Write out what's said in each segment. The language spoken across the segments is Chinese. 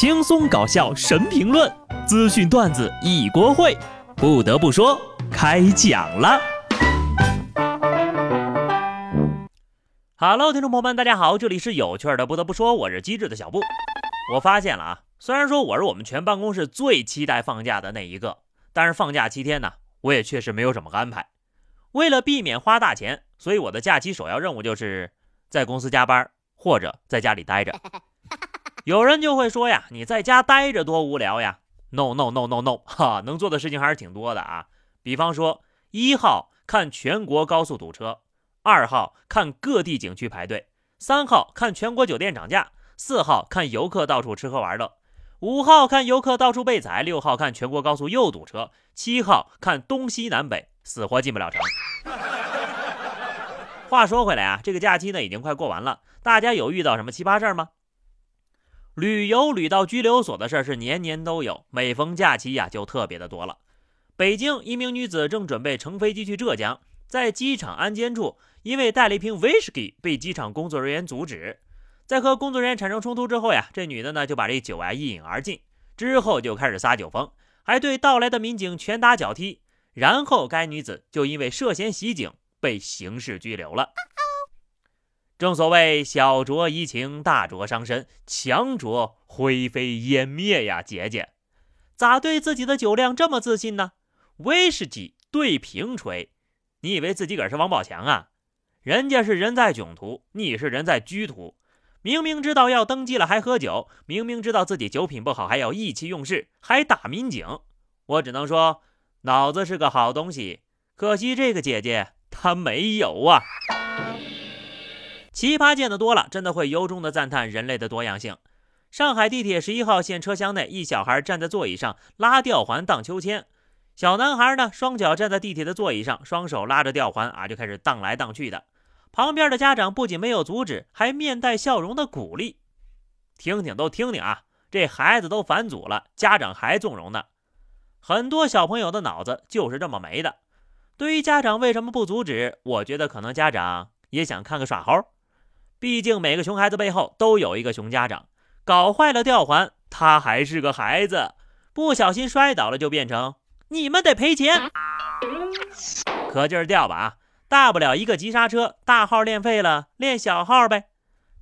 轻松搞笑神评论，资讯段子一锅烩。不得不说，开讲了。Hello，听众朋友们，大家好，这里是有趣的。不得不说，我是机智的小布。我发现了啊，虽然说我是我们全办公室最期待放假的那一个，但是放假七天呢，我也确实没有什么安排。为了避免花大钱，所以我的假期首要任务就是在公司加班或者在家里待着。有人就会说呀，你在家待着多无聊呀？No No No No No，哈，能做的事情还是挺多的啊。比方说，一号看全国高速堵车，二号看各地景区排队，三号看全国酒店涨价，四号看游客到处吃喝玩乐，五号看游客到处被宰，六号看全国高速又堵车，七号看东西南北死活进不了城。话说回来啊，这个假期呢已经快过完了，大家有遇到什么奇葩事儿吗？旅游旅到拘留所的事儿是年年都有，每逢假期呀就特别的多了。北京一名女子正准备乘飞机去浙江，在机场安检处，因为带了一瓶威士忌，被机场工作人员阻止。在和工作人员产生冲突之后呀，这女的呢就把这酒啊一饮而尽，之后就开始撒酒疯，还对到来的民警拳打脚踢。然后该女子就因为涉嫌袭警被刑事拘留了。正所谓小酌怡情，大酌伤身，强酌灰飞烟灭呀！姐姐，咋对自己的酒量这么自信呢？威士忌对瓶吹，你以为自己个是王宝强啊？人家是人在囧途，你是人在居途。明明知道要登机了还喝酒，明明知道自己酒品不好还要意气用事，还打民警。我只能说，脑子是个好东西，可惜这个姐姐她没有啊。奇葩见得多了，真的会由衷的赞叹人类的多样性。上海地铁十一号线车厢内，一小孩站在座椅上拉吊环荡秋千。小男孩呢，双脚站在地铁的座椅上，双手拉着吊环啊，就开始荡来荡去的。旁边的家长不仅没有阻止，还面带笑容的鼓励。听听都听听啊，这孩子都返祖了，家长还纵容呢。很多小朋友的脑子就是这么没的。对于家长为什么不阻止，我觉得可能家长也想看个耍猴。毕竟每个熊孩子背后都有一个熊家长，搞坏了吊环，他还是个孩子，不小心摔倒了就变成你们得赔钱，可劲儿吊吧啊！大不了一个急刹车，大号练废了，练小号呗。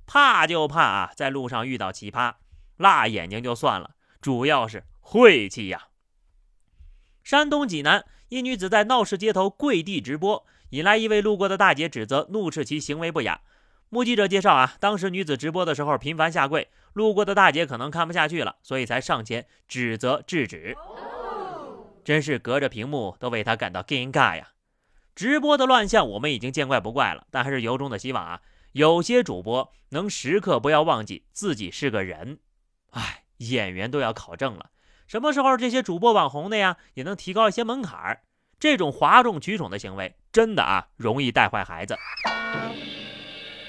怕就怕啊，在路上遇到奇葩，辣眼睛就算了，主要是晦气呀。山东济南一女子在闹市街头跪地直播，引来一位路过的大姐指责，怒斥其行为不雅。目击者介绍啊，当时女子直播的时候频繁下跪，路过的大姐可能看不下去了，所以才上前指责制止。真是隔着屏幕都为她感到尴尬呀！直播的乱象我们已经见怪不怪了，但还是由衷的希望啊，有些主播能时刻不要忘记自己是个人。哎，演员都要考证了，什么时候这些主播网红的呀也能提高一些门槛儿？这种哗众取宠的行为真的啊容易带坏孩子。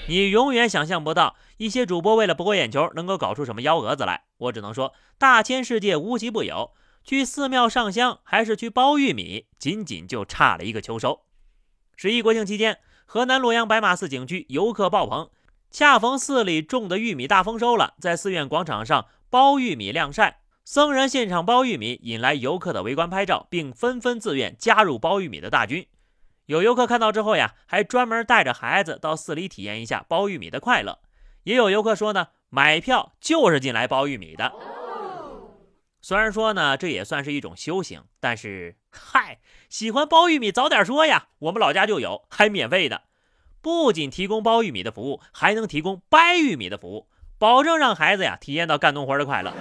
你永远想象不到，一些主播为了博眼球，能够搞出什么幺蛾子来。我只能说，大千世界无奇不有。去寺庙上香，还是去包玉米，仅仅就差了一个秋收。十一国庆期间，河南洛阳白马寺景区游客爆棚，恰逢寺里种的玉米大丰收了，在寺院广场上包玉米晾晒，僧人现场包玉米，引来游客的围观拍照，并纷纷自愿加入包玉米的大军。有游客看到之后呀，还专门带着孩子到寺里体验一下剥玉米的快乐。也有游客说呢，买票就是进来剥玉米的。虽然说呢，这也算是一种修行，但是嗨，喜欢剥玉米早点说呀，我们老家就有，还免费的。不仅提供剥玉米的服务，还能提供掰玉米的服务，保证让孩子呀体验到干农活的快乐。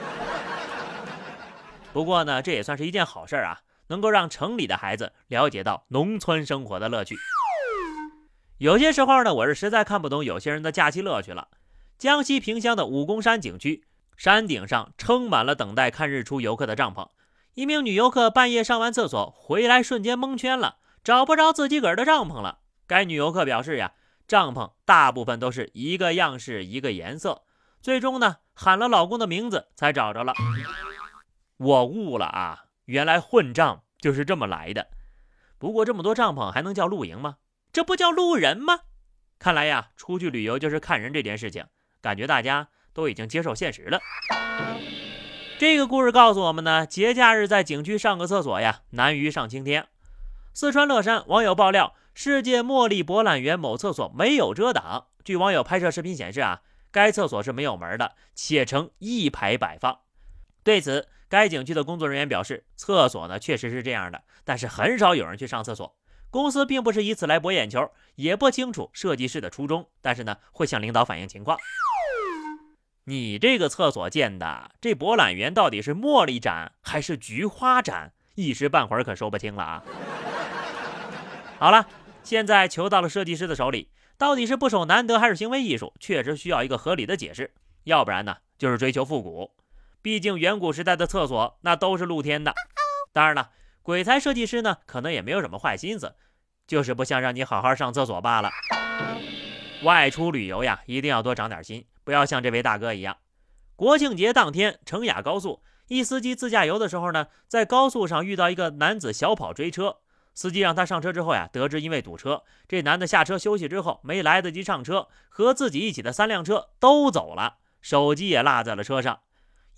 不过呢，这也算是一件好事啊。能够让城里的孩子了解到农村生活的乐趣。有些时候呢，我是实在看不懂有些人的假期乐趣了。江西萍乡的武功山景区山顶上撑满了等待看日出游客的帐篷。一名女游客半夜上完厕所回来，瞬间蒙圈了，找不着自己个儿的帐篷了。该女游客表示呀，帐篷大部分都是一个样式、一个颜色。最终呢，喊了老公的名字才找着了。我悟了啊！原来混账就是这么来的。不过这么多帐篷还能叫露营吗？这不叫路人吗？看来呀，出去旅游就是看人这件事情，感觉大家都已经接受现实了。这个故事告诉我们呢，节假日在景区上个厕所呀，难于上青天。四川乐山网友爆料，世界茉莉博览园某厕所没有遮挡。据网友拍摄视频显示啊，该厕所是没有门的，且呈一排摆放。对此，该景区的工作人员表示，厕所呢确实是这样的，但是很少有人去上厕所。公司并不是以此来博眼球，也不清楚设计师的初衷，但是呢会向领导反映情况。你这个厕所建的，这博览园到底是茉莉展还是菊花展？一时半会儿可说不清了啊！好了，现在球到了设计师的手里，到底是不守难得还是行为艺术，确实需要一个合理的解释。要不然呢，就是追求复古。毕竟远古时代的厕所那都是露天的。当然了，鬼才设计师呢，可能也没有什么坏心思，就是不想让你好好上厕所罢了。外出旅游呀，一定要多长点心。不要像这位大哥一样，国庆节当天，成雅高速一司机自驾游的时候呢，在高速上遇到一个男子小跑追车，司机让他上车之后呀，得知因为堵车，这男的下车休息之后没来得及上车，和自己一起的三辆车都走了，手机也落在了车上。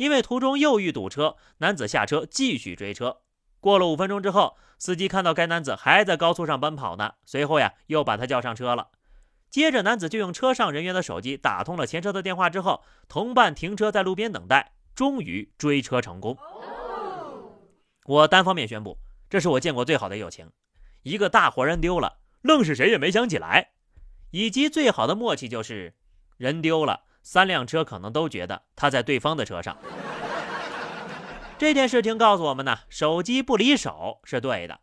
因为途中又遇堵车，男子下车继续追车。过了五分钟之后，司机看到该男子还在高速上奔跑呢，随后呀又把他叫上车了。接着，男子就用车上人员的手机打通了前车的电话，之后同伴停车在路边等待，终于追车成功。我单方面宣布，这是我见过最好的友情。一个大活人丢了，愣是谁也没想起来。以及最好的默契就是，人丢了，三辆车可能都觉得他在对方的车上。这件事情告诉我们呢，手机不离手是对的。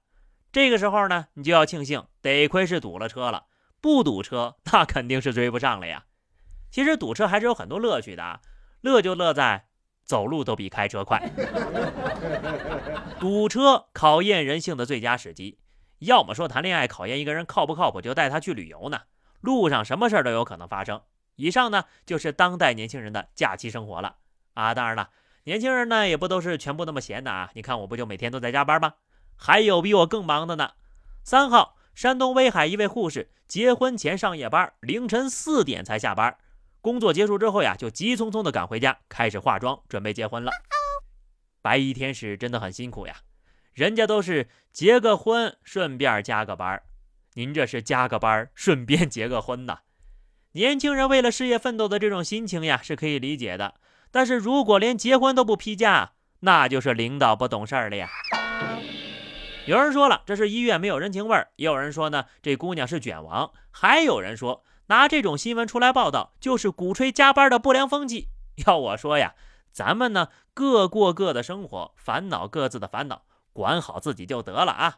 这个时候呢，你就要庆幸，得亏是堵了车了。不堵车，那肯定是追不上了呀。其实堵车还是有很多乐趣的，乐就乐在走路都比开车快。堵车考验人性的最佳时机，要么说谈恋爱考验一个人靠不靠谱，就带他去旅游呢。路上什么事儿都有可能发生。以上呢就是当代年轻人的假期生活了啊。当然了，年轻人呢也不都是全部那么闲的啊。你看我不就每天都在加班吗？还有比我更忙的呢。三号。山东威海一位护士结婚前上夜班，凌晨四点才下班。工作结束之后呀，就急匆匆的赶回家，开始化妆，准备结婚了。白衣天使真的很辛苦呀，人家都是结个婚顺便加个班，您这是加个班顺便结个婚呐？年轻人为了事业奋斗的这种心情呀，是可以理解的。但是如果连结婚都不批假，那就是领导不懂事儿了呀。有人说了，这是医院没有人情味儿；也有人说呢，这姑娘是卷王；还有人说，拿这种新闻出来报道，就是鼓吹加班的不良风气。要我说呀，咱们呢各过各的生活，烦恼各自的烦恼，管好自己就得了啊！